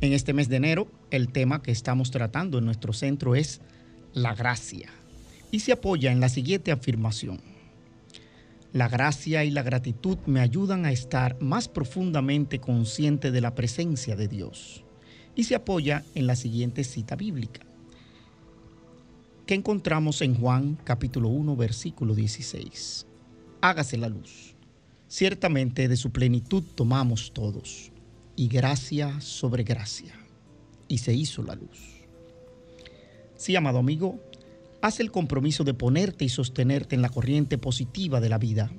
En este mes de enero, el tema que estamos tratando en nuestro centro es la gracia y se apoya en la siguiente afirmación. La gracia y la gratitud me ayudan a estar más profundamente consciente de la presencia de Dios y se apoya en la siguiente cita bíblica que encontramos en Juan capítulo 1 versículo 16. Hágase la luz. Ciertamente de su plenitud tomamos todos y gracia sobre gracia. Y se hizo la luz. Sí, amado amigo, haz el compromiso de ponerte y sostenerte en la corriente positiva de la vida.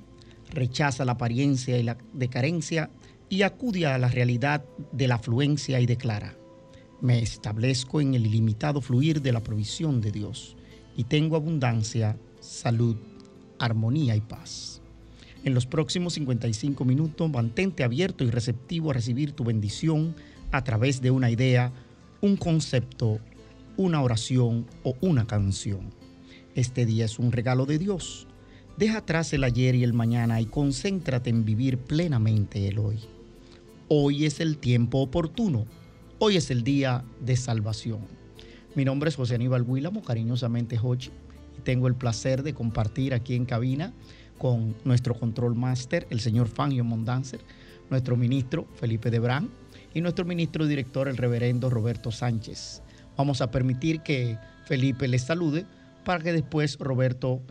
Rechaza la apariencia y la decarencia y acude a la realidad de la afluencia y declara, me establezco en el ilimitado fluir de la provisión de Dios y tengo abundancia, salud, armonía y paz. En los próximos 55 minutos mantente abierto y receptivo a recibir tu bendición a través de una idea, un concepto, una oración o una canción. Este día es un regalo de Dios. Deja atrás el ayer y el mañana y concéntrate en vivir plenamente el hoy. Hoy es el tiempo oportuno. Hoy es el día de salvación. Mi nombre es José Aníbal Huílamo, cariñosamente Hochi, y tengo el placer de compartir aquí en cabina con nuestro control máster, el señor Fangio Mondanzer, nuestro ministro Felipe Debrán y nuestro ministro director, el reverendo Roberto Sánchez. Vamos a permitir que Felipe les salude para que después Roberto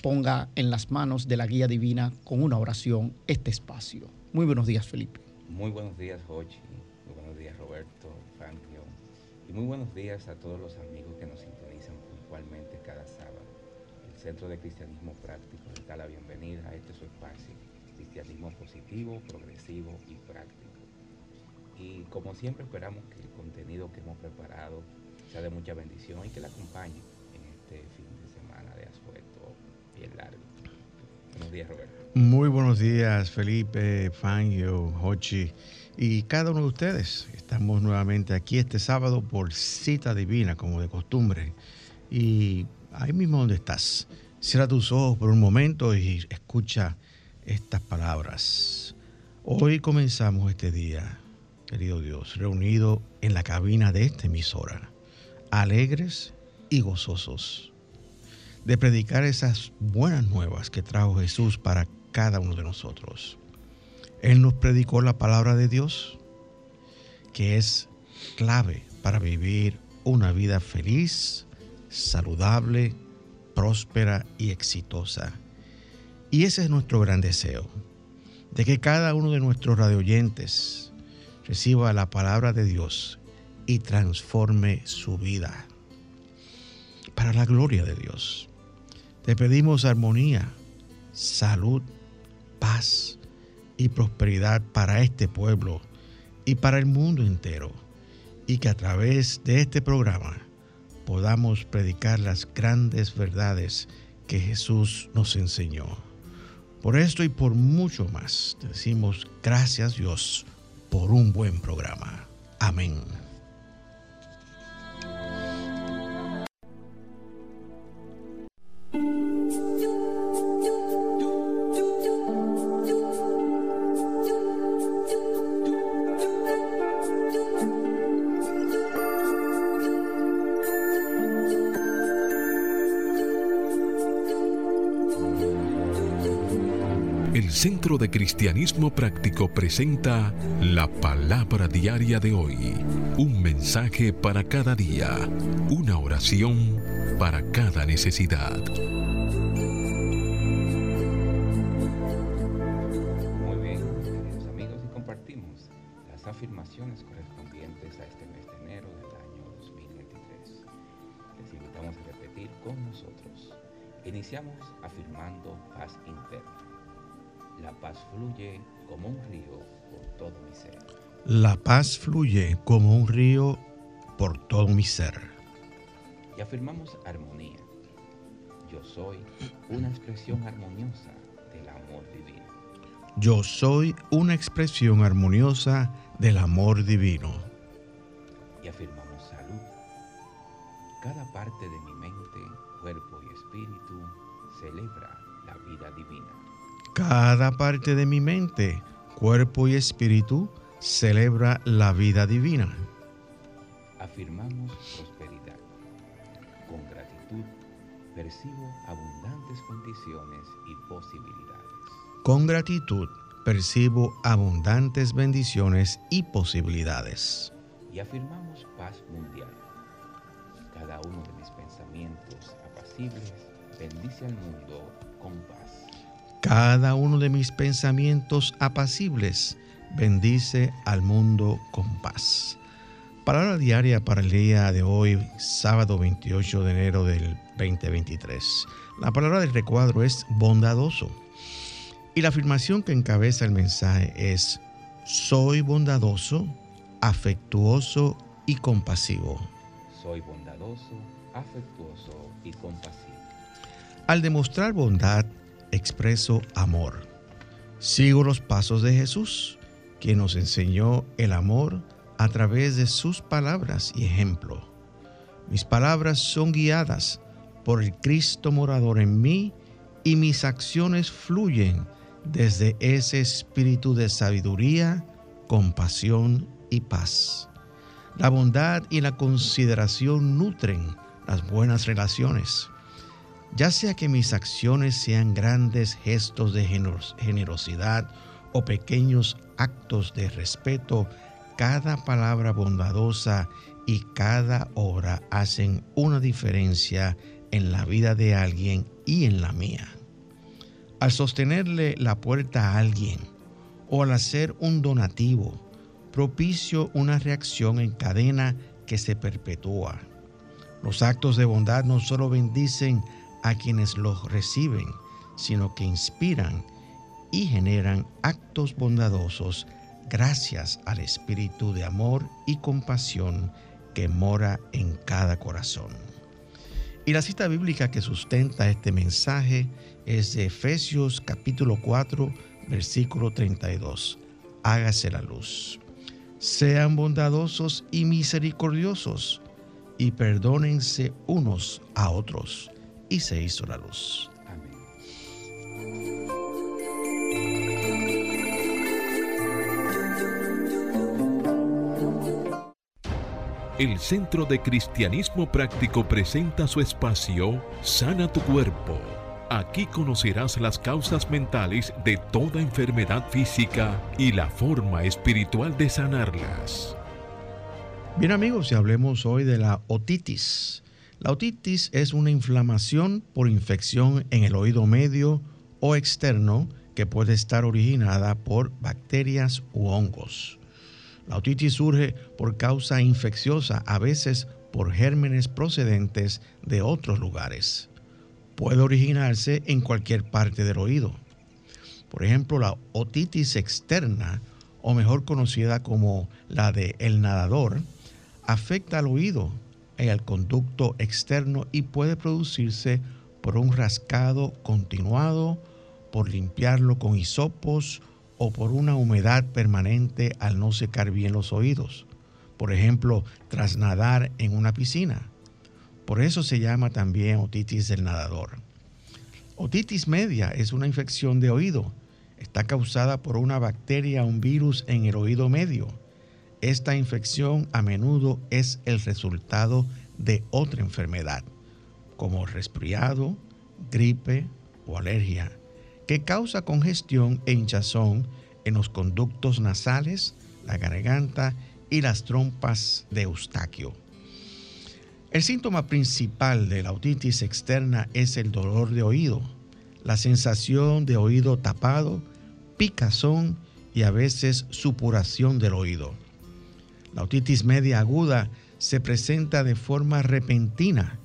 ponga en las manos de la guía divina con una oración este espacio. Muy buenos días, Felipe. Muy buenos días, Jochi. Muy buenos días, Roberto, Fangio. Y muy buenos días a todos los amigos que nos sintonizan puntualmente cada sábado. El Centro de Cristianismo Práctico da la bienvenida a este su espacio, Cristianismo Positivo, Progresivo y Práctico. Y como siempre esperamos que el contenido que hemos preparado sea de mucha bendición y que la acompañe en este fin de semana de asueto bien largo. Buenos días, Roberto. Muy buenos días, Felipe, Fangio, Hochi y cada uno de ustedes. Estamos nuevamente aquí este sábado por cita divina, como de costumbre. Y ahí mismo donde estás, cierra tus ojos por un momento y escucha estas palabras. Hoy comenzamos este día, querido Dios, reunido en la cabina de esta emisora, alegres y gozosos, de predicar esas buenas nuevas que trajo Jesús para cada uno de nosotros. Él nos predicó la palabra de Dios, que es clave para vivir una vida feliz, saludable, próspera y exitosa. Y ese es nuestro gran deseo, de que cada uno de nuestros radioyentes reciba la palabra de Dios y transforme su vida para la gloria de Dios. Te pedimos armonía, salud, paz y prosperidad para este pueblo y para el mundo entero. Y que a través de este programa podamos predicar las grandes verdades que Jesús nos enseñó. Por esto y por mucho más, decimos gracias Dios por un buen programa. Amén. De Cristianismo Práctico presenta la palabra diaria de hoy. Un mensaje para cada día. Una oración para cada necesidad. Muy bien, queridos amigos, y compartimos las afirmaciones correspondientes a este mes de enero del año 2023. Les invitamos a repetir con nosotros. Iniciamos afirmando paz interna. La paz fluye como un río por todo mi ser. La paz fluye como un río por todo mi ser. Y afirmamos armonía. Yo soy una expresión armoniosa del amor divino. Yo soy una expresión armoniosa del amor divino. Y afirmamos salud. Cada parte de mi Cada parte de mi mente, cuerpo y espíritu celebra la vida divina. Afirmamos prosperidad. Con gratitud percibo abundantes bendiciones y posibilidades. Con gratitud percibo abundantes bendiciones y posibilidades. Y afirmamos paz mundial. Cada uno de mis pensamientos apacibles bendice al mundo con paz. Cada uno de mis pensamientos apacibles bendice al mundo con paz. Palabra diaria para el día de hoy, sábado 28 de enero del 2023. La palabra del recuadro es bondadoso. Y la afirmación que encabeza el mensaje es, soy bondadoso, afectuoso y compasivo. Soy bondadoso, afectuoso y compasivo. Al demostrar bondad, expreso amor. Sigo los pasos de Jesús, quien nos enseñó el amor a través de sus palabras y ejemplo. Mis palabras son guiadas por el Cristo morador en mí y mis acciones fluyen desde ese espíritu de sabiduría, compasión y paz. La bondad y la consideración nutren las buenas relaciones. Ya sea que mis acciones sean grandes gestos de generosidad o pequeños actos de respeto, cada palabra bondadosa y cada obra hacen una diferencia en la vida de alguien y en la mía. Al sostenerle la puerta a alguien o al hacer un donativo, propicio una reacción en cadena que se perpetúa. Los actos de bondad no solo bendicen a quienes los reciben, sino que inspiran y generan actos bondadosos gracias al espíritu de amor y compasión que mora en cada corazón. Y la cita bíblica que sustenta este mensaje es de Efesios capítulo 4, versículo 32. Hágase la luz. Sean bondadosos y misericordiosos y perdónense unos a otros. Y se hizo la luz. Amén. El Centro de Cristianismo Práctico presenta su espacio Sana tu Cuerpo. Aquí conocerás las causas mentales de toda enfermedad física y la forma espiritual de sanarlas. Bien amigos, y hablemos hoy de la otitis. La otitis es una inflamación por infección en el oído medio o externo que puede estar originada por bacterias u hongos. La otitis surge por causa infecciosa, a veces por gérmenes procedentes de otros lugares. Puede originarse en cualquier parte del oído. Por ejemplo, la otitis externa, o mejor conocida como la de el nadador, afecta al oído y al conducto externo y puede producirse por un rascado continuado, por limpiarlo con hisopos o por una humedad permanente al no secar bien los oídos. Por ejemplo, tras nadar en una piscina. Por eso se llama también otitis del nadador. Otitis media es una infección de oído. Está causada por una bacteria o un virus en el oído medio. Esta infección a menudo es el resultado de otra enfermedad, como resfriado, gripe o alergia, que causa congestión e hinchazón en los conductos nasales, la garganta y las trompas de Eustaquio. El síntoma principal de la otitis externa es el dolor de oído, la sensación de oído tapado, picazón y a veces supuración del oído. La otitis media aguda se presenta de forma repentina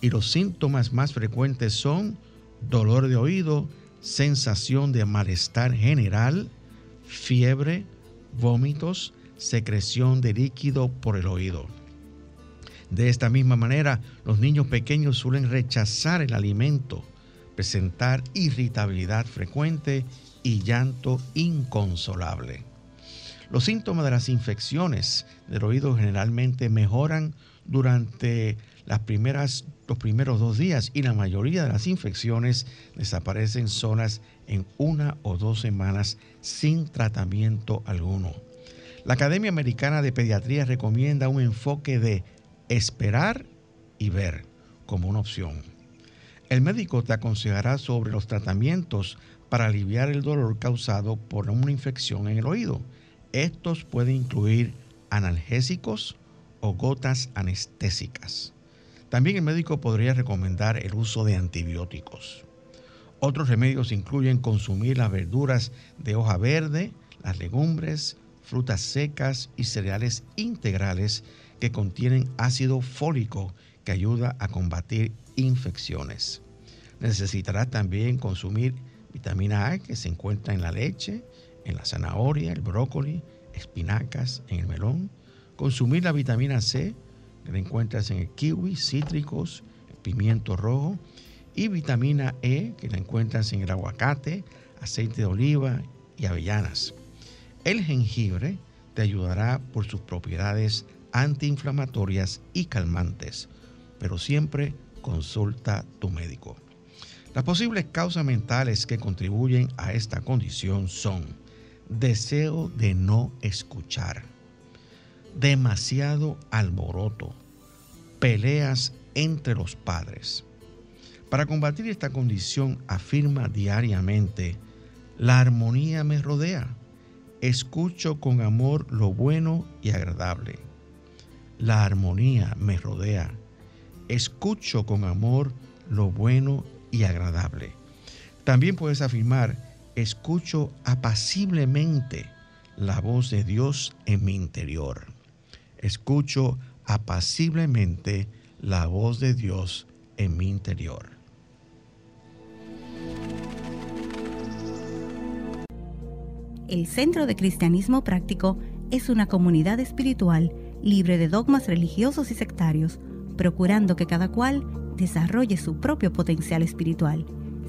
y los síntomas más frecuentes son dolor de oído, sensación de malestar general, fiebre, vómitos, secreción de líquido por el oído. De esta misma manera, los niños pequeños suelen rechazar el alimento, presentar irritabilidad frecuente y llanto inconsolable. Los síntomas de las infecciones del oído generalmente mejoran durante las primeras, los primeros dos días y la mayoría de las infecciones desaparecen solas en una o dos semanas sin tratamiento alguno. La Academia Americana de Pediatría recomienda un enfoque de esperar y ver como una opción. El médico te aconsejará sobre los tratamientos para aliviar el dolor causado por una infección en el oído. Estos pueden incluir analgésicos o gotas anestésicas. También el médico podría recomendar el uso de antibióticos. Otros remedios incluyen consumir las verduras de hoja verde, las legumbres, frutas secas y cereales integrales que contienen ácido fólico que ayuda a combatir infecciones. Necesitará también consumir vitamina A que se encuentra en la leche, en la zanahoria, el brócoli, espinacas, en el melón. Consumir la vitamina C que la encuentras en el kiwi, cítricos, pimiento rojo. Y vitamina E que la encuentras en el aguacate, aceite de oliva y avellanas. El jengibre te ayudará por sus propiedades antiinflamatorias y calmantes, pero siempre consulta tu médico. Las posibles causas mentales que contribuyen a esta condición son deseo de no escuchar, demasiado alboroto, peleas entre los padres. Para combatir esta condición afirma diariamente, la armonía me rodea, escucho con amor lo bueno y agradable la armonía me rodea. Escucho con amor lo bueno y agradable. También puedes afirmar, escucho apaciblemente la voz de Dios en mi interior. Escucho apaciblemente la voz de Dios en mi interior. El Centro de Cristianismo Práctico es una comunidad espiritual libre de dogmas religiosos y sectarios, procurando que cada cual desarrolle su propio potencial espiritual.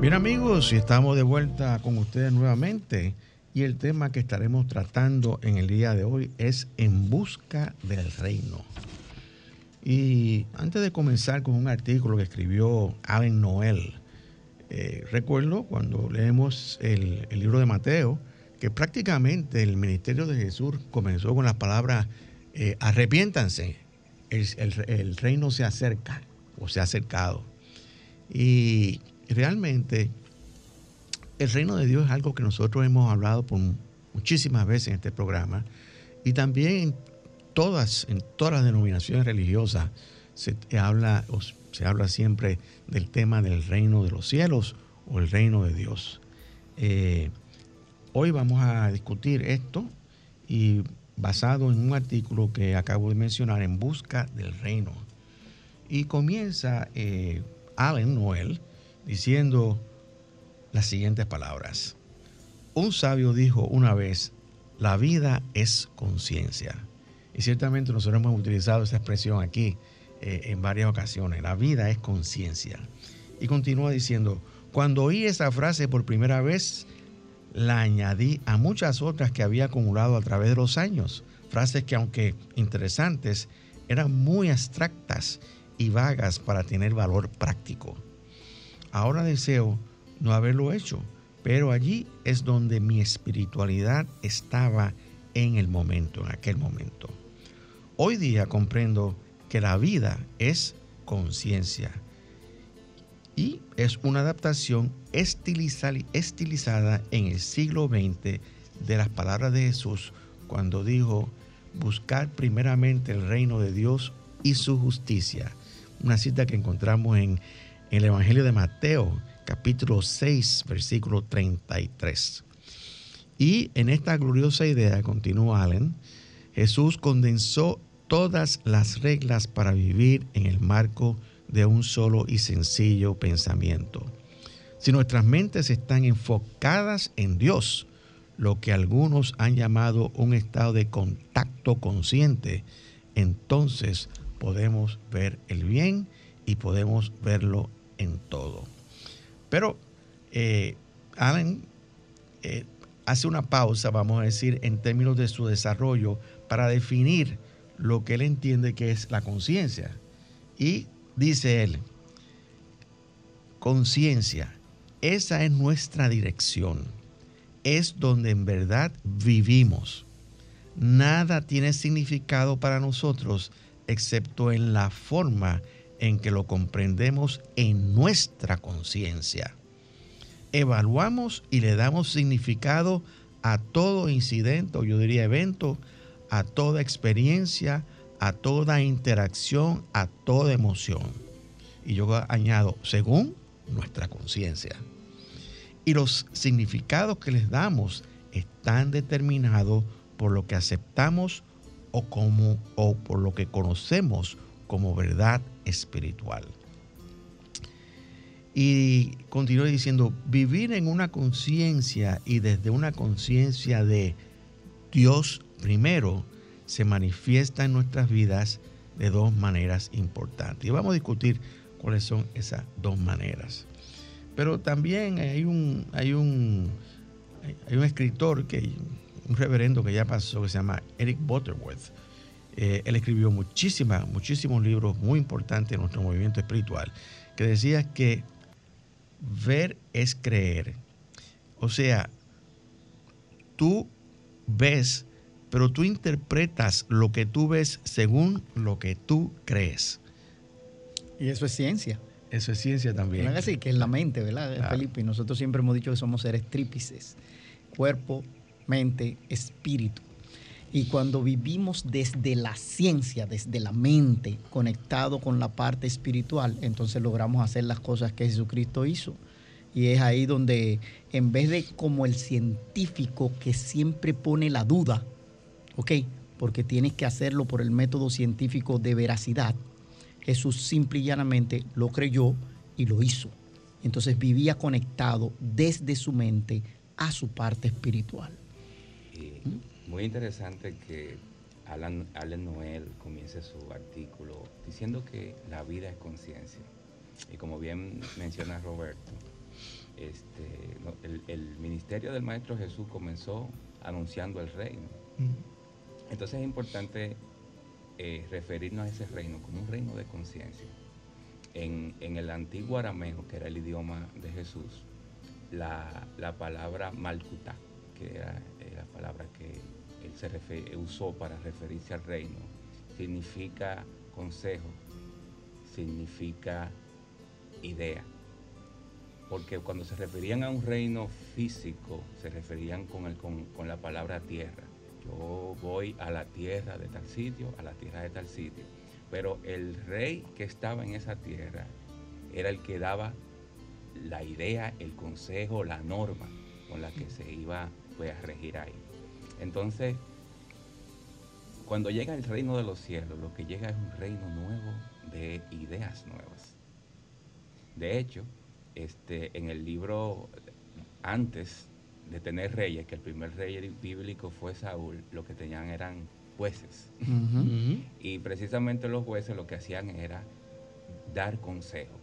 Bien amigos, estamos de vuelta con ustedes nuevamente y el tema que estaremos tratando en el día de hoy es En busca del reino. Y antes de comenzar con un artículo que escribió Allen Noel, eh, recuerdo cuando leemos el, el, libro de Mateo, que prácticamente el ministerio de Jesús comenzó con las palabras eh, arrepiéntanse, el, reino se acerca o se ha acercado. Y realmente el reino de Dios es algo que nosotros hemos hablado por muchísimas veces en este programa y también en todas, en todas las denominaciones religiosas se habla, se habla siempre del tema del reino de los cielos o el reino de Dios. Eh, hoy vamos a discutir esto y basado en un artículo que acabo de mencionar, En Busca del Reino. Y comienza eh, Allen Noel diciendo las siguientes palabras. Un sabio dijo una vez, la vida es conciencia. Y ciertamente nosotros hemos utilizado esa expresión aquí eh, en varias ocasiones. La vida es conciencia. Y continúa diciendo, cuando oí esa frase por primera vez, la añadí a muchas otras que había acumulado a través de los años. Frases que aunque interesantes, eran muy abstractas y vagas para tener valor práctico. Ahora deseo no haberlo hecho, pero allí es donde mi espiritualidad estaba en el momento, en aquel momento. Hoy día comprendo que la vida es conciencia y es una adaptación estilizada en el siglo XX de las palabras de Jesús cuando dijo, buscar primeramente el reino de Dios y su justicia. Una cita que encontramos en, el Evangelio de Mateo, capítulo 6, versículo 33. Y en esta gloriosa idea, continúa Allen, Jesús condensó todas las reglas para vivir en el marco de un solo y sencillo pensamiento. Si nuestras mentes están enfocadas en Dios, lo que algunos han llamado un estado de contacto consciente, entonces podemos ver el bien y podemos verlo en todo. Pero eh, eh, hace una pausa, vamos a decir, en términos de su desarrollo para definir lo que él entiende que es la conciencia. Y dice él, conciencia, esa es nuestra dirección, es donde en verdad vivimos. Nada tiene significado para nosotros excepto en la forma en que lo comprendemos en nuestra conciencia. Evaluamos y le damos significado a todo incidente, o yo diría evento, a toda experiencia, a toda interacción, a toda emoción. Y yo añado, según nuestra conciencia. Y los significados que les damos están determinados por lo que aceptamos o, como, o por lo que conocemos como verdad espiritual. Y continúa diciendo, vivir en una conciencia y desde una conciencia de Dios primero se manifiesta en nuestras vidas de dos maneras importantes. Y vamos a discutir cuáles son esas dos maneras. Pero también hay un, hay un, hay un escritor, que, un reverendo que ya pasó, que se llama Eric Butterworth. Eh, él escribió muchísimas, muchísimos libros muy importantes en nuestro movimiento espiritual, que decía que ver es creer. O sea, tú ves pero tú interpretas lo que tú ves según lo que tú crees. Y eso es ciencia. Eso es ciencia también. Así, que es la mente, ¿verdad, Felipe? Y nosotros siempre hemos dicho que somos seres trípices. Cuerpo, mente, espíritu. Y cuando vivimos desde la ciencia, desde la mente, conectado con la parte espiritual, entonces logramos hacer las cosas que Jesucristo hizo. Y es ahí donde, en vez de como el científico que siempre pone la duda, ¿ok? Porque tienes que hacerlo por el método científico de veracidad. Jesús simple y llanamente lo creyó y lo hizo. Entonces vivía conectado desde su mente a su parte espiritual. Muy interesante que Alan, Noel comience su artículo diciendo que la vida es conciencia. Y como bien menciona Roberto, este, el, ministerio del Maestro Jesús comenzó anunciando el reino. Entonces es importante eh, referirnos a ese reino como un reino de conciencia. En, el antiguo arameo, que era el idioma de Jesús, la, palabra malkutá, que era eh, la palabra que se usó para referirse al reino, significa consejo, significa idea. Porque cuando se referían a un reino físico, se referían con, con la palabra tierra yo voy a la tierra de tal sitio, a la tierra de tal sitio. Pero el rey que estaba en esa tierra era el que daba la idea, el consejo, la norma con la que se iba pues, a regir ahí. Entonces, cuando llega el reino de los cielos, lo que llega es un reino nuevo de ideas nuevas. De hecho, este, en el libro antes de tener reyes, que el primer rey bíblico fue Saúl, lo que tenían eran jueces. Y precisamente los jueces lo que hacían era dar consejo.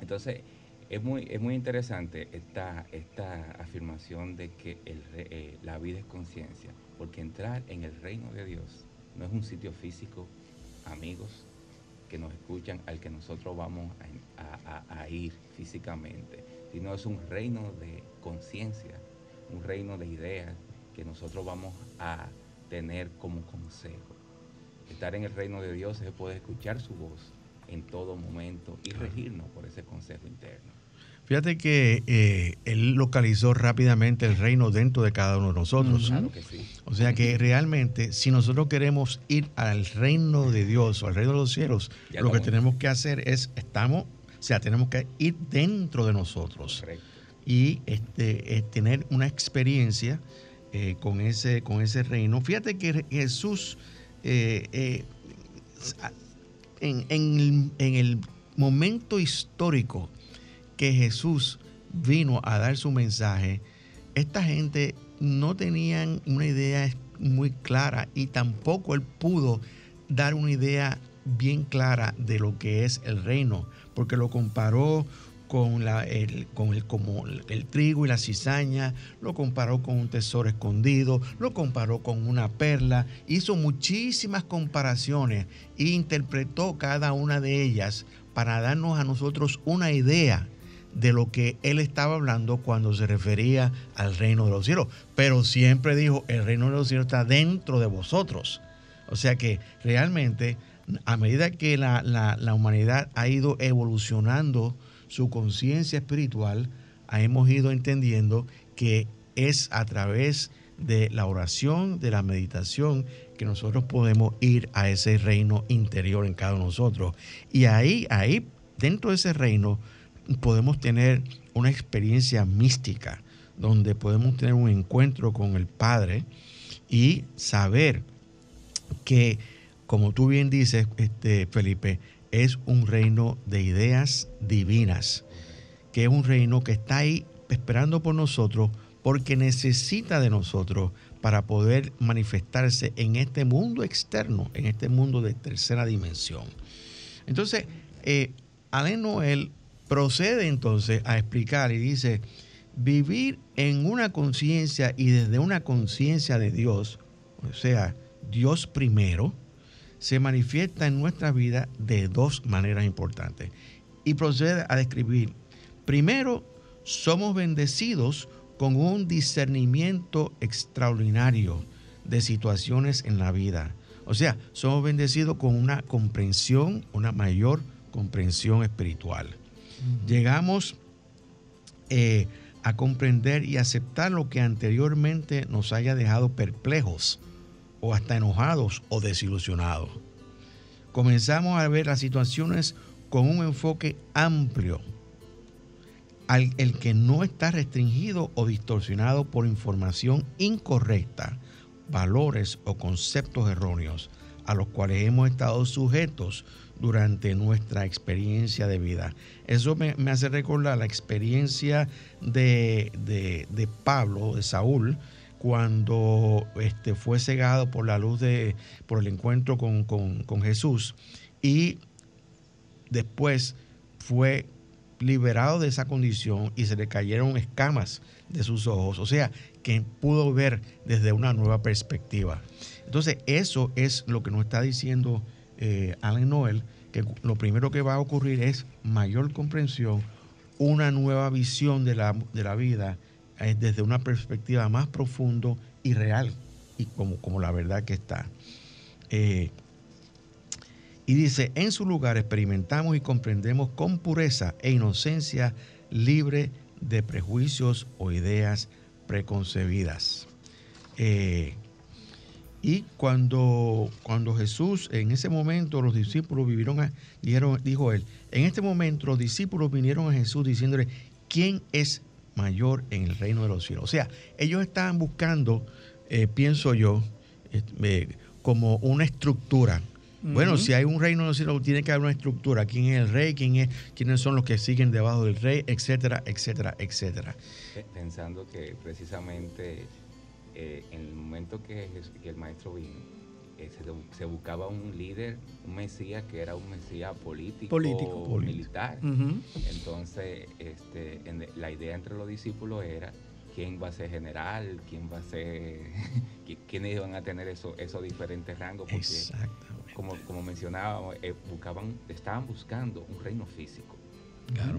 Entonces, Es muy, es muy interesante esta, esta afirmación de que el, eh, la vida es conciencia, porque entrar en el reino de Dios no es un sitio físico, amigos que nos escuchan, al que nosotros vamos a ir físicamente, sino es un reino de conciencia, un reino de ideas que nosotros vamos a tener como consejo. Estar en el reino de Dios es poder escuchar su voz en todo momento y regirnos por ese consejo interno. Fíjate que eh, él localizó rápidamente el reino dentro de cada uno de nosotros. Claro que sí. O sea que realmente, si nosotros queremos ir al reino de Dios o al reino de los cielos, lo que tenemos que hacer es, estamos, o sea, tenemos que ir dentro de nosotros y este, tener una experiencia eh, con, ese, con ese reino. Fíjate que Jesús, eh, en, en el momento histórico, que Jesús vino a dar su mensaje, esta gente no tenían una idea muy clara y tampoco él pudo dar una idea bien clara de lo que es el reino, porque lo comparó con, la, el, con el, como el trigo y la cizaña, lo comparó con un tesoro escondido, lo comparó con una perla, hizo muchísimas comparaciones e interpretó cada una de ellas para darnos a nosotros una idea de lo que él estaba hablando cuando se refería al reino de los cielos. Pero siempre dijo, el reino de los cielos está dentro de vosotros. O sea que realmente, a medida que la, humanidad ha ido evolucionando su conciencia espiritual, hemos ido entendiendo que es a través de la oración, de la meditación, que nosotros podemos ir a ese reino interior en cada uno de nosotros. Y ahí, ahí, dentro de ese reino, podemos tener una experiencia mística, donde podemos tener un encuentro con el Padre y saber que, como tú bien dices, este, Felipe, es un reino de ideas divinas, que es un reino que está ahí esperando por nosotros porque necesita de nosotros para poder manifestarse en este mundo externo, en este mundo de tercera dimensión. Entonces, eh, Alain Noel procede entonces a explicar y dice, vivir en una conciencia y desde una conciencia de Dios, o sea, Dios primero, se manifiesta en nuestra vida de dos maneras importantes. Y procede a describir, primero, somos bendecidos con un discernimiento extraordinario de situaciones en la vida. O sea, somos bendecidos con una comprensión, una mayor comprensión espiritual llegamos eh, a comprender y aceptar lo que anteriormente nos haya dejado perplejos o hasta enojados o desilusionados. Comenzamos a ver las situaciones con un enfoque amplio, al, el que no está restringido o distorsionado por información incorrecta, valores o conceptos erróneos a los cuales hemos estado sujetos durante nuestra experiencia de vida. Eso me, hace recordar la experiencia de, Pablo, de Saúl, cuando este, fue cegado por la luz de, por el encuentro con, con Jesús y después fue liberado de esa condición y se le cayeron escamas de sus ojos, o sea, que pudo ver desde una nueva perspectiva. Entonces, eso es lo que nos está diciendo eh, Alan Noel, que lo primero que va a ocurrir es mayor comprensión, una nueva visión de la, de la vida eh, desde una perspectiva más profundo y real, y como, como la verdad que está. Eh, y dice, en su lugar experimentamos y comprendemos con pureza e inocencia libre de prejuicios o ideas preconcebidas. Y cuando, cuando Jesús, en ese momento los discípulos vivieron, a, dijeron, dijo él, en este momento los discípulos vinieron a Jesús diciéndole, ¿quién es mayor en el reino de los cielos? O sea, ellos estaban buscando, eh, pienso yo, eh, como una estructura. Bueno, si hay un reino de los cielos, tiene que haber una estructura. ¿Quién es el rey? ¿Quién es, ¿Quiénes son los que siguen debajo del rey? Etcétera, etcétera, etcétera. Pensando que precisamente eh, en el momento que, el maestro vino, eh, se, buscaba un líder, un mesías que era un mesías político, político, militar. Entonces, este, la idea entre los discípulos era quién va a ser general, quién va a ser, quiénes iban a tener esos diferentes rangos, porque como, como mencionábamos, eh, buscaban, estaban buscando un reino físico.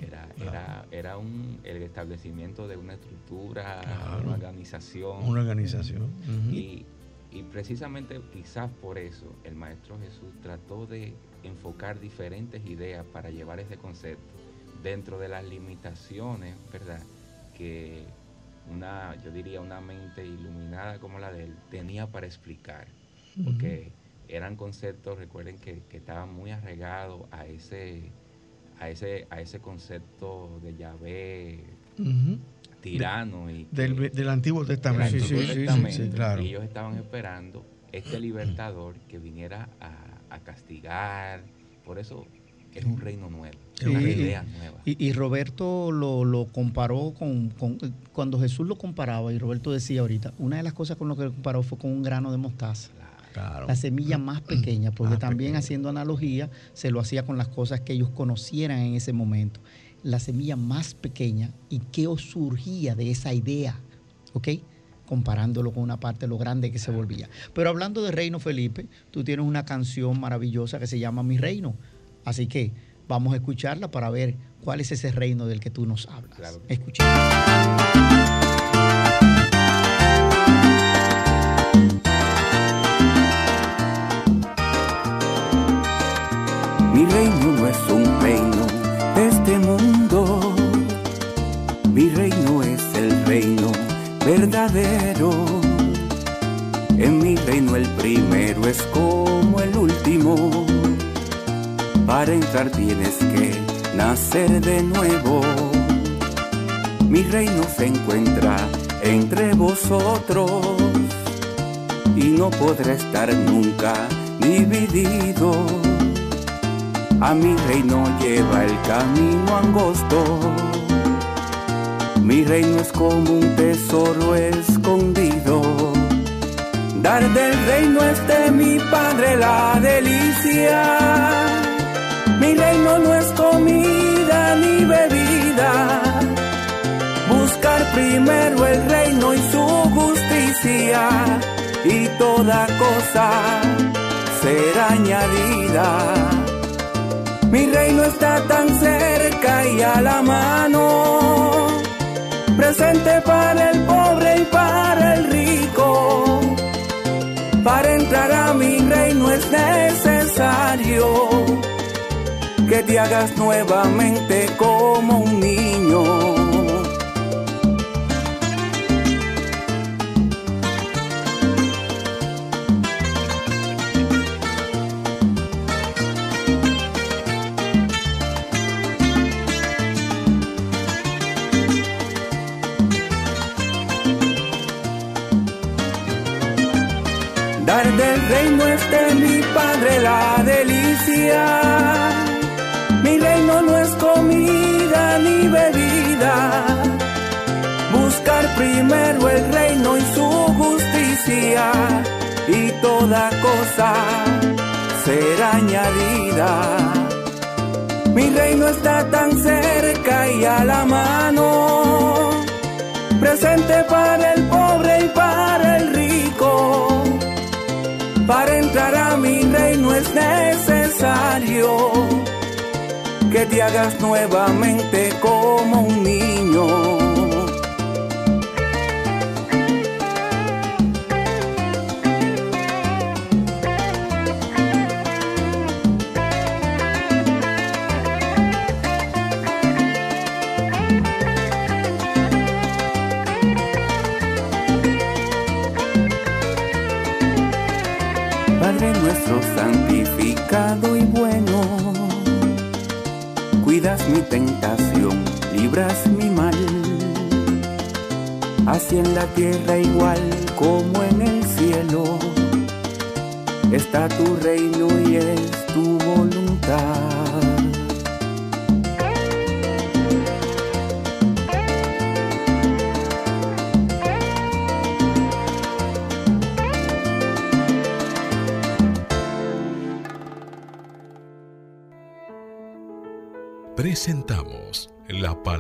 Era, era, era un, el establecimiento de una estructura, una organización. Una organización. y, y precisamente quizás por eso el Maestro Jesús trató de enfocar diferentes ideas para llevar ese concepto dentro de las limitaciones, ¿verdad? Que una, yo diría, una mente iluminada como la de él tenía para explicar. Porque eran conceptos, recuerden que, estaban muy arraigados a ese, a ese, a ese concepto de Yahvé tirano. y del, Antiguo Testamento. sí, claro. Y ellos estaban esperando este libertador que viniera a, castigar. Por eso es un reino nuevo, es una idea nueva. Y, Roberto lo, comparó con, Cuando Jesús lo comparaba, y Roberto decía ahorita, una de las cosas con lo que lo comparó fue con un grano de mostaza. La semilla más pequeña, porque también haciendo analogía, se lo hacía con las cosas que ellos conocieran en ese momento. La semilla más pequeña y qué os surgía de esa idea, ¿ok? comparándolo con una parte de lo grande que se volvía. Pero hablando de Reino Felipe, tú tienes una canción maravillosa que se llama Mi Reino. Así que vamos a escucharla para ver cuál es ese reino del que tú nos hablas. Claro. Mi En mi reino el primero es como el último. Para entrar tienes que nacer de nuevo. Mi reino se encuentra entre vosotros y no podrá estar nunca dividido a mi reino lleva el camino angosto. Mi reino es como un tesoro escondido. Dar del reino es de mi padre la delicia. Mi reino no es comida ni bebida. Buscar primero el reino y su justicia y toda cosa será añadida mi reino está tan cerca y a la mano, presente para el pobre y para el rico. Para entrar a mi reino es necesario que te hagas nuevamente como un niño toda cosa será añadida. Mi reino está tan cerca y a la mano, presente para el pobre y para el rico para entrar a mi reino es necesario que te hagas nuevamente como un niño mi tentación, libras mi mal. Así en la tierra igual como en el cielo, está tu reino y es tu voluntad.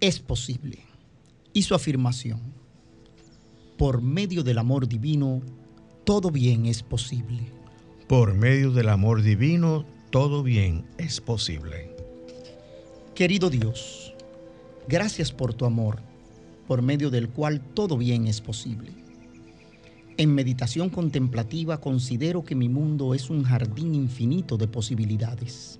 es posible. Y su afirmación, por medio del amor divino, todo bien es posible. Por medio del amor divino, todo bien es posible. Querido Dios, gracias por tu amor, por medio del cual todo bien es posible. En meditación contemplativa considero que mi mundo es un jardín infinito de posibilidades.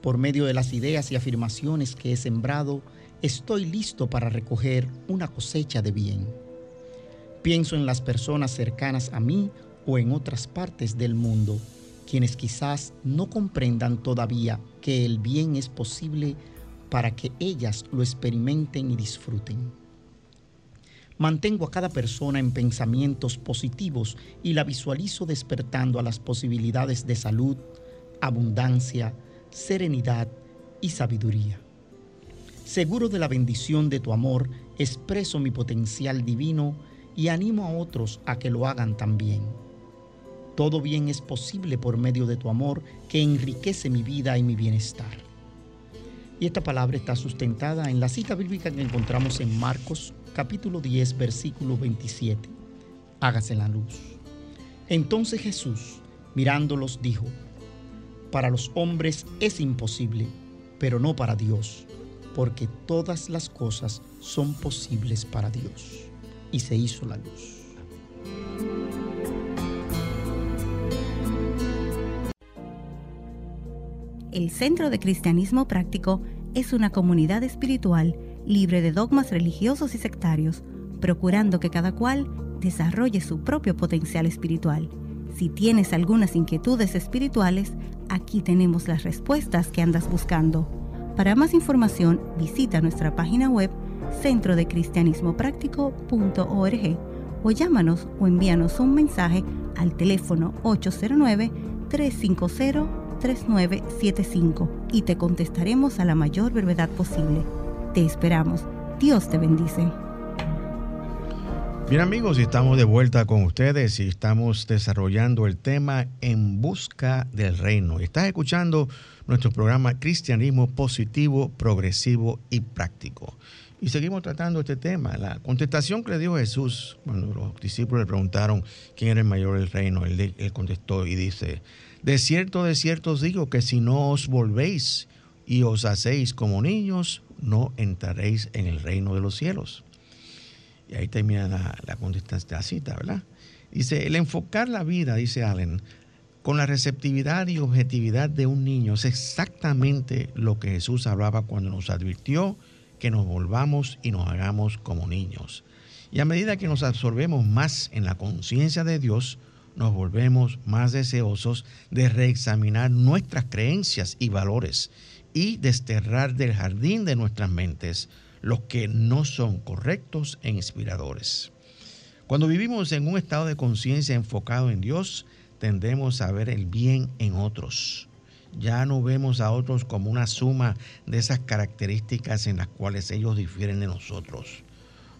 Por medio de las ideas y afirmaciones que he sembrado, estoy listo para recoger una cosecha de bien. Pienso en las personas cercanas a mí o en otras partes del mundo, quienes quizás no comprendan todavía que el bien es posible para que ellas lo experimenten y disfruten. Mantengo a cada persona en pensamientos positivos y la visualizo despertando a las posibilidades de salud, abundancia, serenidad y sabiduría. Seguro de la bendición de tu amor, expreso mi potencial divino y animo a otros a que lo hagan también. Todo bien es posible por medio de tu amor que enriquece mi vida y mi bienestar. Y esta palabra está sustentada en la cita bíblica que encontramos en Marcos capítulo 10 versículo 27. Hágase la luz. Entonces Jesús, mirándolos, dijo, para los hombres es imposible, pero no para Dios, porque todas las cosas son posibles para Dios. Y se hizo la luz. El Centro de Cristianismo Práctico es una comunidad espiritual libre de dogmas religiosos y sectarios, procurando que cada cual desarrolle su propio potencial espiritual. Si tienes algunas inquietudes espirituales, aquí tenemos las respuestas que andas buscando. Para más información, visita nuestra página web centrodecristianismopráctico.org o llámanos o envíanos un mensaje al teléfono 809-350-3975 y te contestaremos a la mayor brevedad posible. Te esperamos. Dios te bendice. Bien amigos, estamos de vuelta con ustedes y estamos desarrollando el tema En Busca del Reino. Estás escuchando nuestro programa Cristianismo Positivo, Progresivo y Práctico. Y seguimos tratando este tema. La contestación que le dio Jesús cuando los discípulos le preguntaron quién era el mayor del reino, él, contestó y dice, de cierto, de cierto os digo que si no os volvéis y os hacéis como niños, no entraréis en el reino de los cielos. Y ahí termina la, la la cita, ¿verdad? Dice, el enfocar la vida, dice Allen, con la receptividad y objetividad de un niño es exactamente lo que Jesús hablaba cuando nos advirtió que nos volvamos y nos hagamos como niños. Y a medida que nos absorbemos más en la conciencia de Dios, nos volvemos más deseosos de reexaminar nuestras creencias y valores y desterrar del jardín de nuestras mentes los que no son correctos e inspiradores. Cuando vivimos en un estado de conciencia enfocado en Dios, tendemos a ver el bien en otros. Ya no vemos a otros como una suma de esas características en las cuales ellos difieren de nosotros.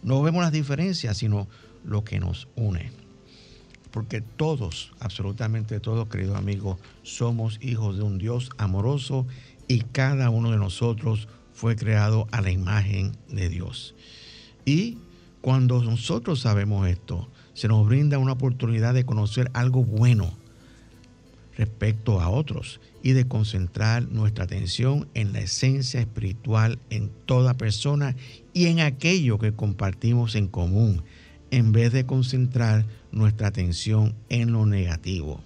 No vemos las diferencias, sino lo que nos une. Porque todos, absolutamente todos, queridos amigos, somos hijos de un Dios amoroso y cada uno de nosotros fue creado a la imagen de Dios. Y cuando nosotros sabemos esto, se nos brinda una oportunidad de conocer algo bueno respecto a otros y de concentrar nuestra atención en la esencia espiritual en toda persona y en aquello que compartimos en común, en vez de concentrar nuestra atención en lo negativo.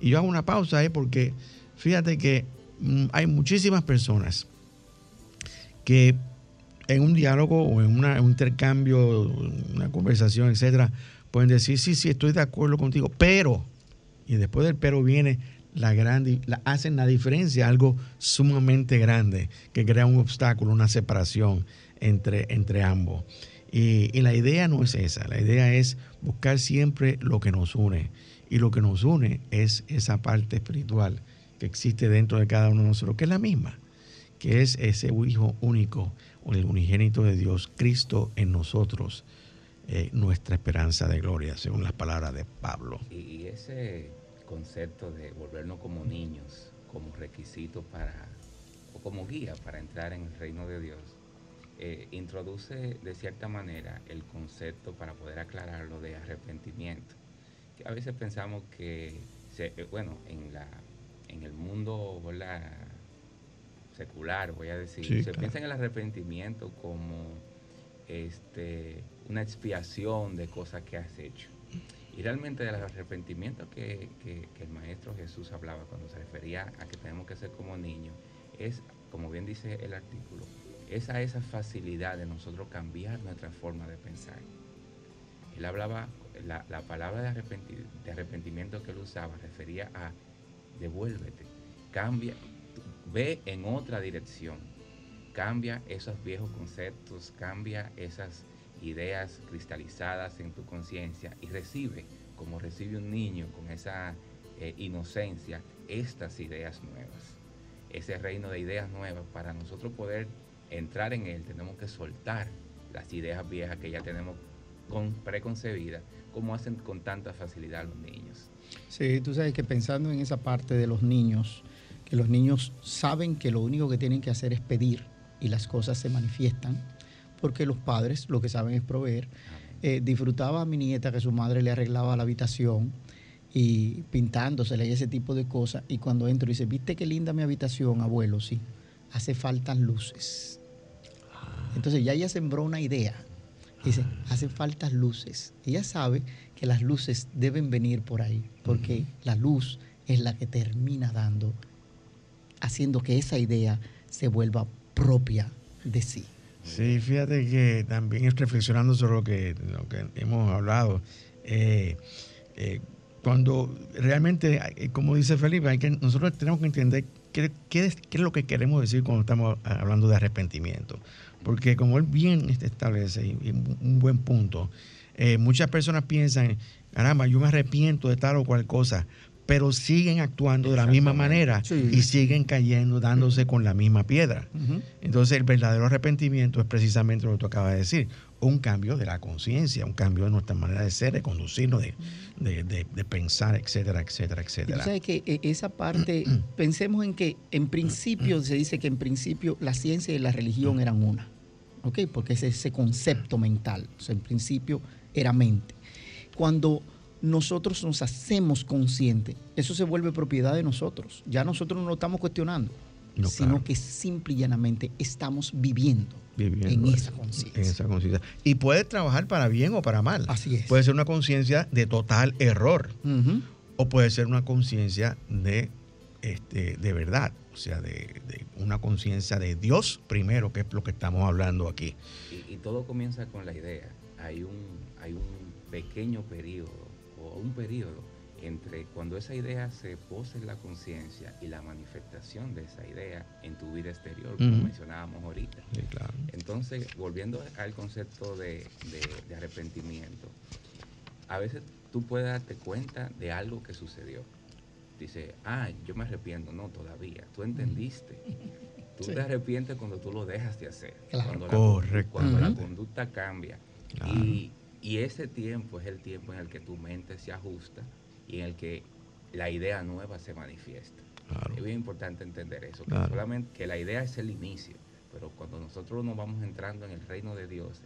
Y yo hago una pausa ahí porque fíjate que mm, hay muchísimas personas que en un diálogo o en un intercambio, una conversación, etcétera, pueden decir, sí, sí, estoy de acuerdo contigo, pero, y después del pero viene la gran, la, hacen la diferencia, algo sumamente grande que crea un obstáculo, una separación entre, entre ambos. Y, la idea no es esa, la idea es buscar siempre lo que nos une. Y lo que nos une es esa parte espiritual que existe dentro de cada uno de nosotros, que es la misma, que es ese Hijo único, el unigénito de Dios, Cristo en nosotros, eh, nuestra esperanza de gloria, según las palabras de Pablo. Y ese concepto de volvernos como niños, como requisito para, o como guía para entrar en el reino de Dios, eh, introduce de cierta manera el concepto para poder aclararlo de arrepentimiento. Que a veces pensamos que, eh, bueno, en, la, en el mundo secular, voy a decir, se piensa en el arrepentimiento como este, una expiación de cosas que has hecho. Y realmente del arrepentimiento que, que, el Maestro Jesús hablaba cuando se refería a que tenemos que ser como niños, es, como bien dice el artículo, esa, esa facilidad de nosotros cambiar nuestra forma de pensar. Él hablaba, la, palabra de, arrepentimiento que él usaba refería a devuélvete, cambia, ve en otra dirección, cambia esos viejos conceptos, cambia esas ideas cristalizadas en tu conciencia y recibe, como recibe un niño con esa eh, inocencia, estas ideas nuevas. Ese reino de ideas nuevas, para nosotros poder entrar en él tenemos que soltar las ideas viejas que ya tenemos con, preconcebidas, como hacen con tanta facilidad los niños. Sí, tú sabes que pensando en esa parte de los niños, que los niños saben que lo único que tienen que hacer es pedir y las cosas se manifiestan, porque los padres lo que saben es proveer. Eh, disfrutaba a mi nieta que su madre le arreglaba la habitación y pintándosela y ese tipo de cosas. Y cuando entro dice, ¿viste qué linda mi habitación, abuelo? Sí, hace falta luces. Entonces ya ella sembró una idea. Dice, hace falta luces. Ella sabe que las luces deben venir por ahí, porque la luz es la que termina dando, haciendo que esa idea se vuelva propia de sí. Sí, fíjate que también es reflexionando sobre lo que, hemos hablado. Eh, eh, cuando realmente, eh, como dice Felipe, hay que, nosotros tenemos que entender qué, qué, es, qué, es, lo que queremos decir cuando estamos hablando de arrepentimiento. Porque como él bien establece, y, un buen punto, muchas personas piensan, caramba, yo me arrepiento de tal o cual cosa, pero siguen actuando de la misma manera y siguen cayendo, dándose con la misma piedra. Entonces el verdadero arrepentimiento es precisamente lo que tú acabas de decir, un cambio de la conciencia, un cambio de nuestra manera de ser, de conducirnos, de, pensar, etcétera, etcétera, etcétera. tú sabes que eh, esa parte, pensemos en que en principio se dice que en principio la ciencia y la religión eran una, ¿ok? Porque es ese concepto mental, o sea, en principio era mente. Cuando nosotros nos hacemos conscientes, eso se vuelve propiedad de nosotros. Ya nosotros no lo estamos cuestionando, sino que simple y llanamente estamos viviendo, en esa conciencia. Y puede trabajar para bien o para mal. Así es. Puede ser una conciencia de total error o puede ser una conciencia de, este, de verdad, o sea, de, una conciencia de Dios primero, que es lo que estamos hablando aquí. Y, y, todo comienza con la idea. Hay un, hay un pequeño periodo un periodo entre cuando esa idea se pose en la conciencia y la manifestación de esa idea en tu vida exterior, como mencionábamos ahorita. Entonces, volviendo al concepto de, arrepentimiento, a veces tú puedes darte cuenta de algo que sucedió. Dice, ah, yo me arrepiento. No, todavía. Tú entendiste. Tú te arrepientes cuando tú lo dejas de hacer. Cuando, la, cuando la conducta cambia. Y y ese tiempo es el tiempo en el que tu mente se ajusta y en el que la idea nueva se manifiesta. Es bien importante entender eso, que solamente que la idea es el inicio, pero cuando nosotros nos vamos entrando en el reino de Dios,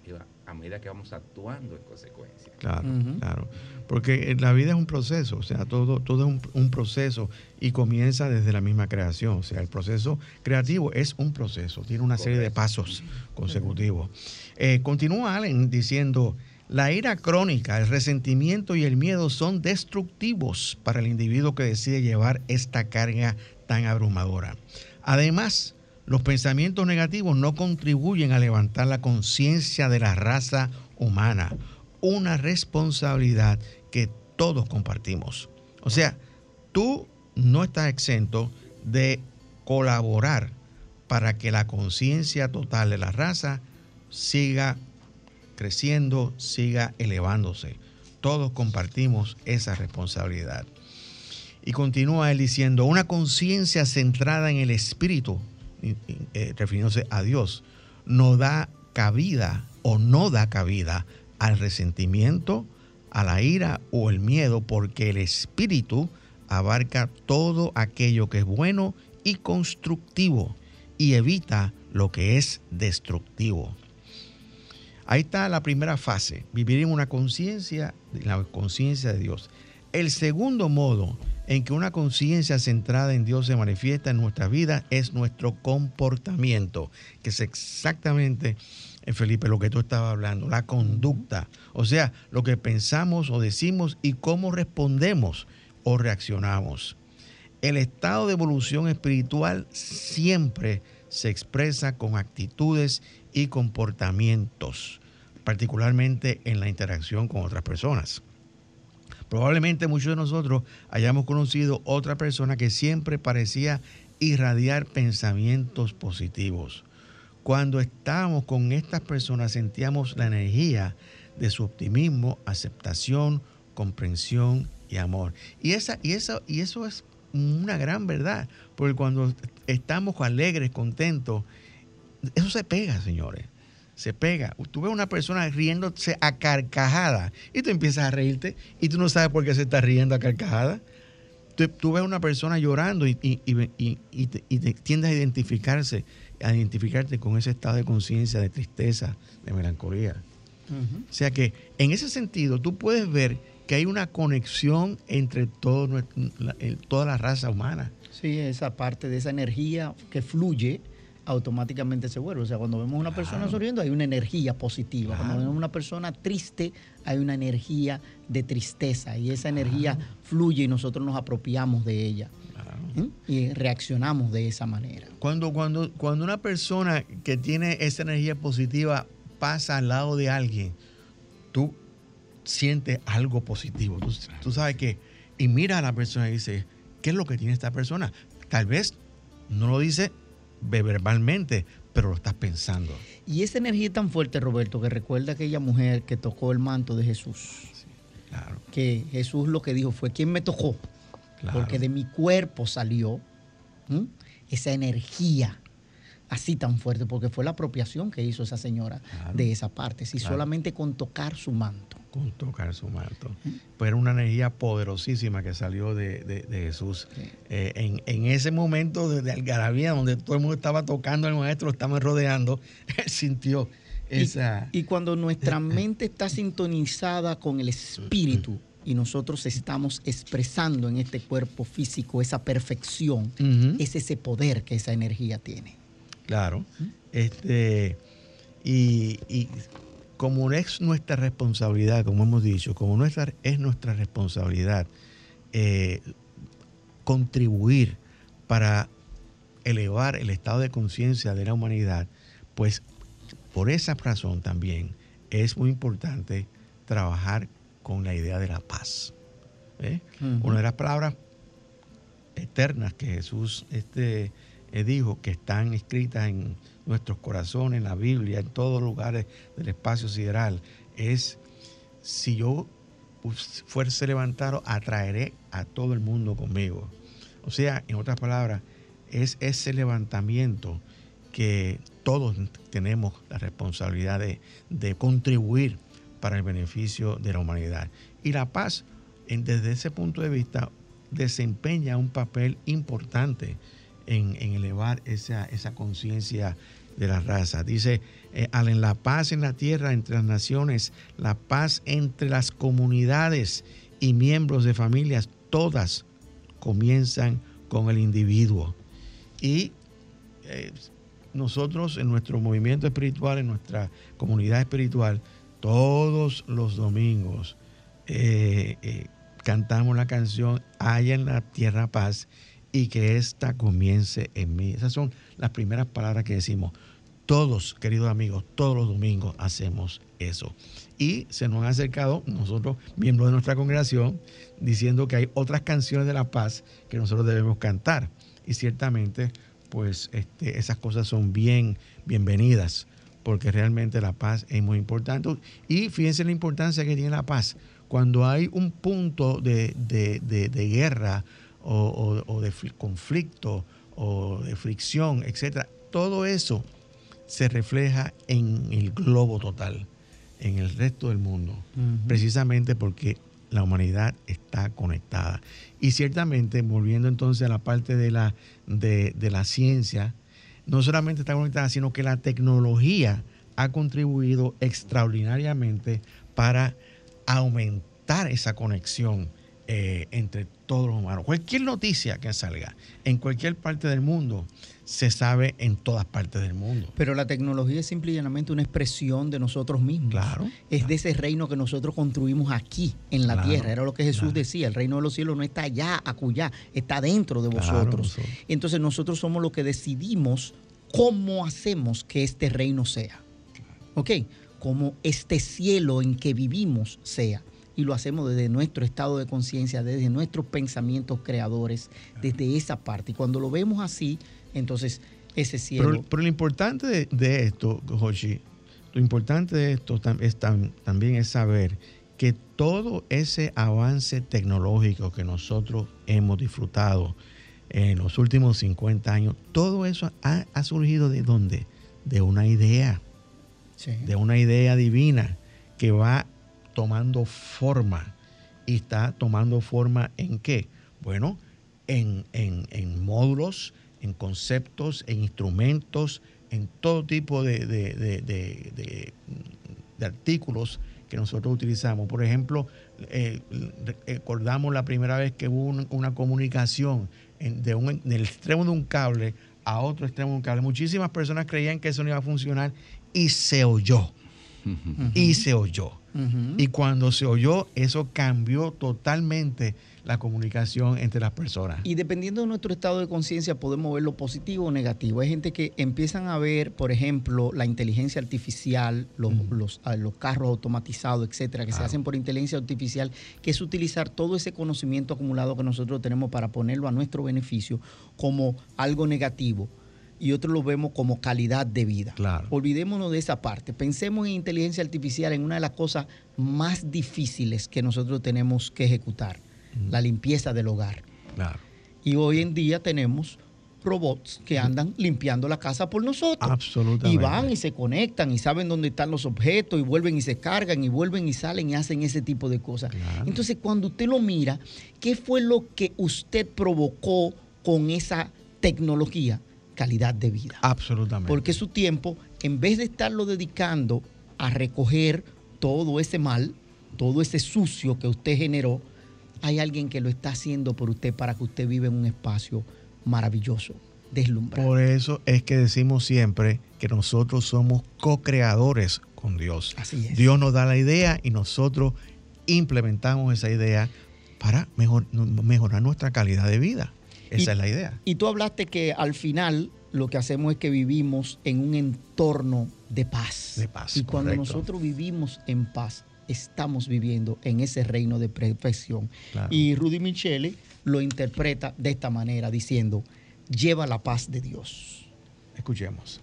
a medida que vamos actuando en consecuencia. Claro, claro. Porque la vida es un proceso, o sea, todo, todo es un, proceso y comienza desde la misma creación. O sea, el proceso creativo es un proceso, tiene una serie de pasos consecutivos. Eh, continúa Allen diciendo la ira crónica, el resentimiento y el miedo son destructivos para el individuo que decide llevar esta carga tan abrumadora. Además, los pensamientos negativos no contribuyen a levantar la conciencia de la raza humana, una responsabilidad que todos compartimos. O sea, tú no está exento de colaborar para que la conciencia total de la raza siga creciendo, siga elevándose. Todos compartimos esa responsabilidad. Y continúa él diciendo, una conciencia centrada en el espíritu, eh, refiriéndose a Dios, no da cabida o no da cabida al resentimiento, a la ira o el miedo, porque el espíritu abarca todo aquello que es bueno y constructivo y evita lo que es destructivo. Ahí está la primera fase, vivir en una conciencia, la conciencia de Dios. El segundo modo en que una conciencia centrada en Dios se manifiesta en nuestra vida es nuestro comportamiento, que es exactamente, eh, Felipe, lo que tú estabas hablando, la conducta, o sea, lo que pensamos o decimos y cómo respondemos o reaccionamos. El estado de evolución espiritual siempre se expresa con actitudes y comportamientos, particularmente en la interacción con otras personas. Probablemente muchos de nosotros hayamos conocido otra persona que siempre parecía irradiar pensamientos positivos. Cuando estábamos con estas personas sentíamos la energía de su optimismo, aceptación, comprensión y amor. Y, esa, y, eso, y eso es una gran verdad, porque cuando estamos alegres, contentos, eso se pega, señores. Se pega. Tú ves una persona riéndose a carcajada y tú empiezas a reírte y tú no sabes por qué se está riendo a carcajada. Tú, ves una persona llorando y, te, tiendes a identificarse, a identificarte con ese estado de conciencia, de tristeza, de melancolía. O sea que en ese sentido tú puedes ver que hay una conexión entre todo, toda la raza humana. Sí, esa parte de esa energía que fluye automáticamente se vuelve. O sea, cuando vemos una persona sonriendo hay una energía positiva. Cuando vemos una persona triste hay una energía de tristeza y esa energía fluye y nosotros nos apropiamos de ella. Y reaccionamos de esa manera. Cuando, cuando, cuando una persona que tiene esa energía positiva pasa al lado de alguien, tú sientes algo positivo. Tú, tú sabes que, y mira a la persona y dice, ¿qué es lo que tiene esta persona? Tal vez no lo dice verbalmente, pero lo estás pensando. Y esa energía tan fuerte, Roberto, que recuerda aquella mujer que tocó el manto de Jesús. claro. Que Jesús lo que dijo fue, ¿quién me tocó? Porque de mi cuerpo salió esa energía así tan fuerte, porque fue la apropiación que hizo esa señora de esa parte, si solamente con tocar su manto con tocar su manto. Pues era una energía poderosísima que salió de, Jesús. Eh, en, ese momento de, algarabía, donde todo el mundo estaba tocando al maestro, lo estaban rodeando, él sintió esa... Y, cuando nuestra mente está sintonizada con el espíritu y nosotros estamos expresando en este cuerpo físico esa perfección, es ese poder que esa energía tiene. Claro. Este, y, y como es nuestra responsabilidad, como hemos dicho, como nuestra, es nuestra responsabilidad eh, contribuir para elevar el estado de conciencia de la humanidad, pues por esa razón también es muy importante trabajar con la idea de la paz. ¿eh? Una de las palabras eternas que Jesús este, eh, dijo que están escritas en nuestros corazones, en la Biblia, en todos lugares del espacio sideral, es si yo fuese levantado, atraeré a todo el mundo conmigo. O sea, en otras palabras, es ese levantamiento que todos tenemos la responsabilidad de, de contribuir para el beneficio de la humanidad. Y la paz, desde ese punto de vista, desempeña un papel importante en, elevar esa, esa conciencia de la raza. Dice, eh, la paz en la tierra entre las naciones, la paz entre las comunidades y miembros de familias, todas comienzan con el individuo. Y eh, nosotros en nuestro movimiento espiritual, en nuestra comunidad espiritual, todos los domingos eh, cantamos la canción Haya en la tierra paz y que ésta comience en mí. Esas son las primeras palabras que decimos todos, queridos amigos, todos los domingos hacemos eso. Y se nos han acercado nosotros, miembros de nuestra congregación, diciendo que hay otras canciones de la paz que nosotros debemos cantar. Y ciertamente, pues este, esas cosas son bien bienvenidas, porque realmente la paz es muy importante. Y fíjense la importancia que tiene la paz. Cuando hay un punto de, guerra o, o de conflicto o de fricción, etcétera, todo eso se refleja en el globo total, en el resto del mundo, precisamente porque la humanidad está conectada. Y ciertamente, volviendo entonces a la parte de la, de, la ciencia, no solamente está conectada, sino que la tecnología ha contribuido extraordinariamente para aumentar esa conexión eh, entre todos los humanos. Cualquier noticia que salga en cualquier parte del mundo se sabe en todas partes del mundo. Pero la tecnología es simple y llanamente una expresión de nosotros mismos. Claro. Es de ese reino que nosotros construimos aquí, en la tierra. Era lo que Jesús decía. El reino de los cielos no está allá, acullá, está dentro de vosotros. Entonces nosotros somos los que decidimos cómo hacemos que este reino sea. ¿Ok? Cómo este cielo en que vivimos sea y lo hacemos desde nuestro estado de conciencia, desde nuestros pensamientos creadores, desde esa parte. Y cuando lo vemos así, entonces, ese cielo. Pero, lo importante de, esto, Joshi, lo importante de esto es, también es saber que todo ese avance tecnológico que nosotros hemos disfrutado en los últimos 50 años, todo eso ha, surgido de dónde? De una idea, de una idea divina que va tomando forma. ¿Y está tomando forma en qué? Bueno, en, en módulos, en conceptos, en instrumentos, en todo tipo de, artículos que nosotros utilizamos. Por ejemplo, eh, recordamos la primera vez que hubo una, comunicación en, de un, del extremo de un cable a otro extremo de un cable. Muchísimas personas creían que eso no iba a funcionar y se oyó. Y se oyó. Y cuando se oyó, eso cambió totalmente la comunicación entre las personas. Y dependiendo de nuestro estado de conciencia podemos ver lo positivo o negativo. Hay gente que empiezan a ver, por ejemplo, la inteligencia artificial, los, los, ah, los carros automatizados, etcétera, que se hacen por inteligencia artificial, que es utilizar todo ese conocimiento acumulado que nosotros tenemos para ponerlo a nuestro beneficio como algo negativo y otros lo vemos como calidad de vida. Claro. Olvidémonos de esa parte. Pensemos en inteligencia artificial, en una de las cosas más difíciles que nosotros tenemos que ejecutar la limpieza del hogar. Claro. Y hoy en día tenemos robots que andan limpiando la casa por nosotros. Absolutamente. Y van y se conectan y saben dónde están los objetos y vuelven y se cargan y vuelven y salen y hacen ese tipo de cosas. Entonces, cuando usted lo mira, ¿qué fue lo que usted provocó con esa tecnología? Calidad de vida. Absolutamente. Porque su tiempo, en vez de estarlo dedicando a recoger todo ese mal, todo ese sucio que usted generó, hay alguien que lo está haciendo por usted para que usted viva en un espacio maravilloso, deslumbrante. Por eso es que decimos siempre que nosotros somos co-creadores con Dios. Así es. Dios nos da la idea y nosotros implementamos esa idea para mejorar nuestra calidad de vida. Esa es la idea. Y tú hablaste que al final lo que hacemos es que vivimos en un entorno de paz. De paz. Y cuando nosotros vivimos en paz, estamos viviendo en ese reino de perfección. Y Rudy Michele lo interpreta de esta manera, diciendo, lleva la paz de Dios. Escuchemos.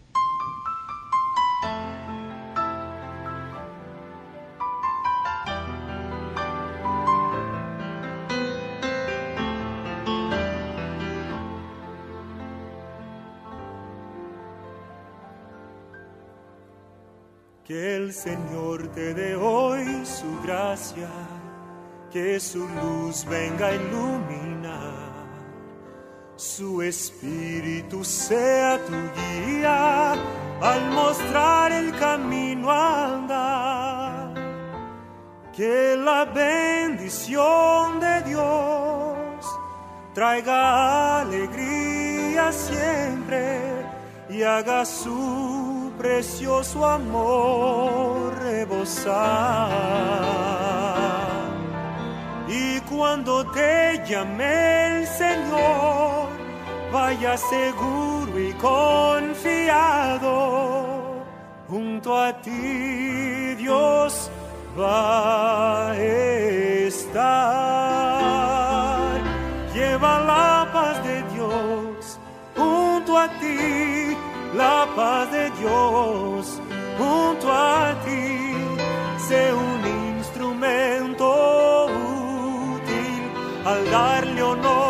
Que su luz venga a iluminar, su espíritu sea tu guía al mostrar el camino a andar. Que la bendición de Dios traiga alegría siempre y haga su precioso amor rebosar. Cuando te llame el Señor, vaya seguro y confiado, junto a ti Dios va a estar. Lleva la paz de Dios junto a ti, la paz de Dios junto a ti. Sé al darle honor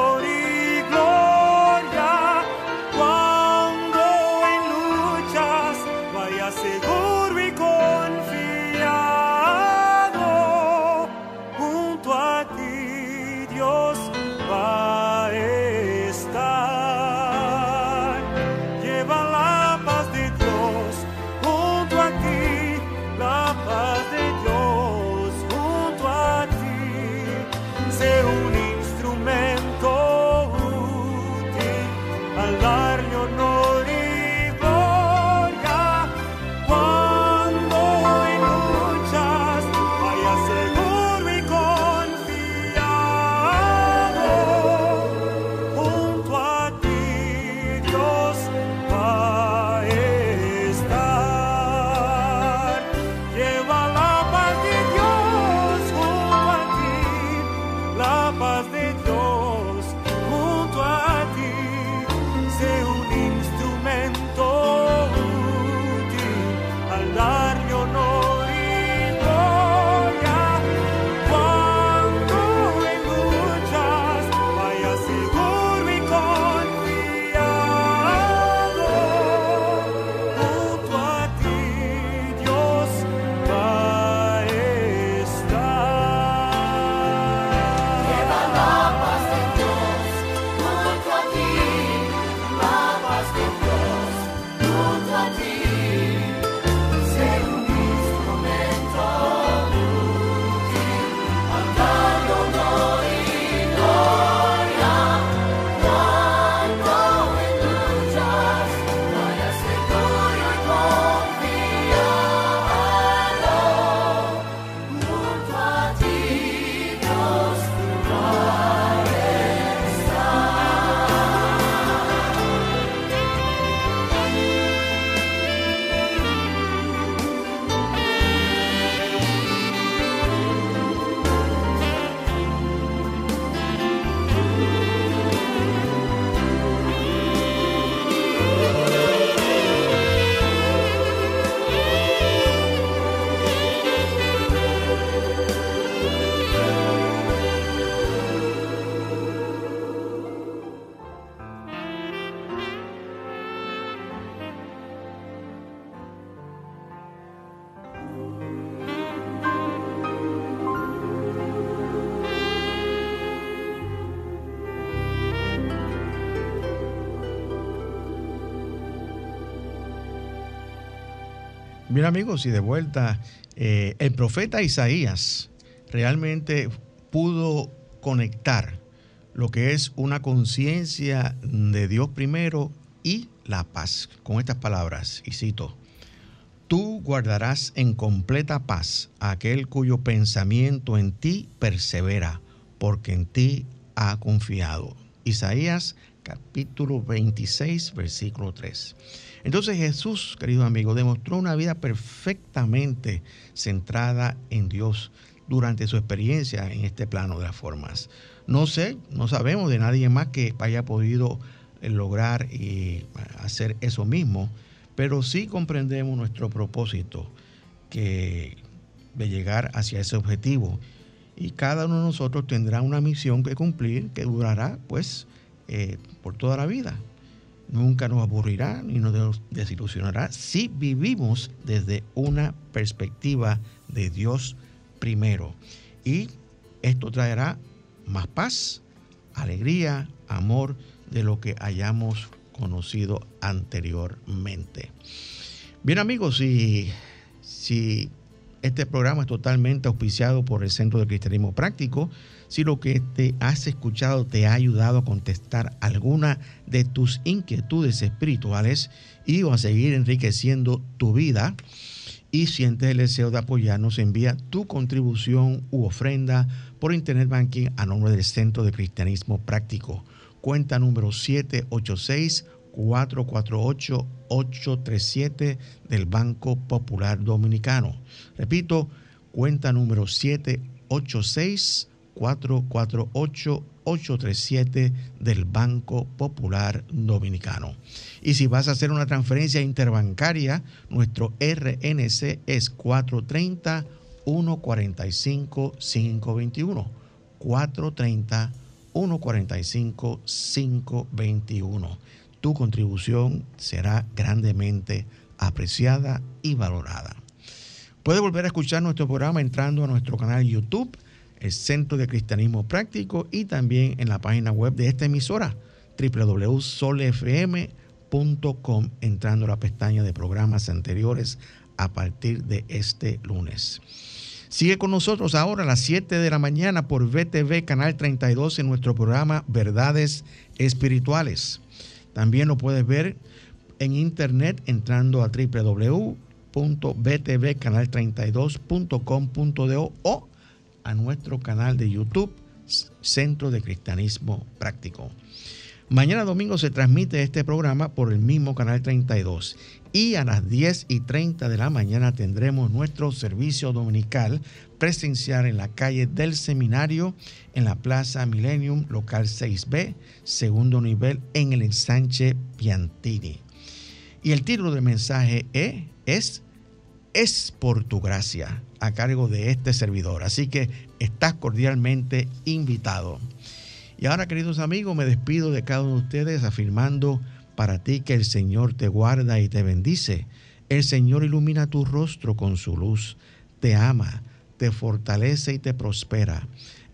Bien amigos, y de vuelta, eh, el profeta Isaías realmente pudo conectar lo que es una conciencia de Dios primero y la paz con estas palabras, y cito, tú guardarás en completa paz aquel cuyo pensamiento en ti persevera, porque en ti ha confiado. Isaías capítulo 26, versículo 3. Entonces Jesús, querido amigo, demostró una vida perfectamente centrada en Dios durante su experiencia en este plano de las formas. No sé, no sabemos de nadie más que haya podido eh, lograr y hacer eso mismo, pero sí comprendemos nuestro propósito que de llegar hacia ese objetivo. Y cada uno de nosotros tendrá una misión que cumplir que durará pues eh, por toda la vida nunca nos aburrirá ni nos desilusionará si vivimos desde una perspectiva de Dios primero. Y esto traerá más paz, alegría, amor de lo que hayamos conocido anteriormente. Bien amigos, si, si este programa es totalmente auspiciado por el Centro de Cristianismo Práctico, si lo que te has escuchado te ha ayudado a contestar alguna de tus inquietudes espirituales y o a seguir enriqueciendo tu vida y sientes el deseo de apoyarnos, envía tu contribución u ofrenda por Internet Banking a nombre del Centro de Cristianismo Práctico. Cuenta número 786 786-448-837 del Banco Popular Dominicano. Repito, cuenta número 786-448-837 del Banco Popular Dominicano. Y si vas a hacer una transferencia interbancaria, nuestro RNC es 430 145 521. 430 145 521. Tu contribución será grandemente apreciada y valorada. Puede volver a escuchar nuestro programa entrando a nuestro canal YouTube, el Centro de Cristianismo Práctico, y también en la página web de esta emisora, www.solfm.com, entrando a la pestaña de programas anteriores a partir de este lunes. Sigue con nosotros ahora a las 7 de la mañana por VTV Canal 32 en nuestro programa Verdades Espirituales. También lo puedes ver en internet entrando a www.btvcanal32.com.do o a nuestro canal de YouTube Centro de Cristianismo Práctico. Mañana domingo se transmite este programa por el mismo canal 32 y a las 10 y 30 de la mañana tendremos nuestro servicio dominical presencial en la calle del Seminario, en la Plaza Millennium, local 6B, segundo nivel, en el ensanche Piantini. Y el título del mensaje e, es Es por tu gracia, a cargo de este servidor. Así que estás cordialmente invitado. Y ahora, queridos amigos, me despido de cada uno de ustedes afirmando para ti que el Señor te guarda y te bendice. El Señor ilumina tu rostro con su luz, te ama, te fortalece y te prospera.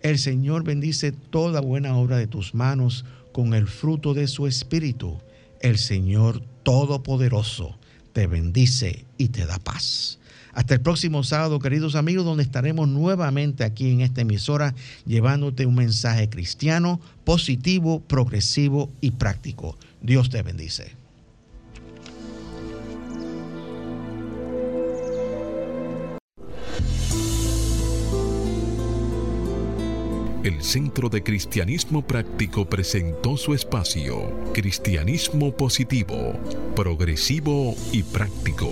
El Señor bendice toda buena obra de tus manos con el fruto de su espíritu. El Señor Todopoderoso te bendice y te da paz. Hasta el próximo sábado, queridos amigos, donde estaremos nuevamente aquí en esta emisora llevándote un mensaje cristiano, positivo, progresivo y práctico. Dios te bendice. El Centro de Cristianismo Práctico presentó su espacio, Cristianismo Positivo, Progresivo y Práctico,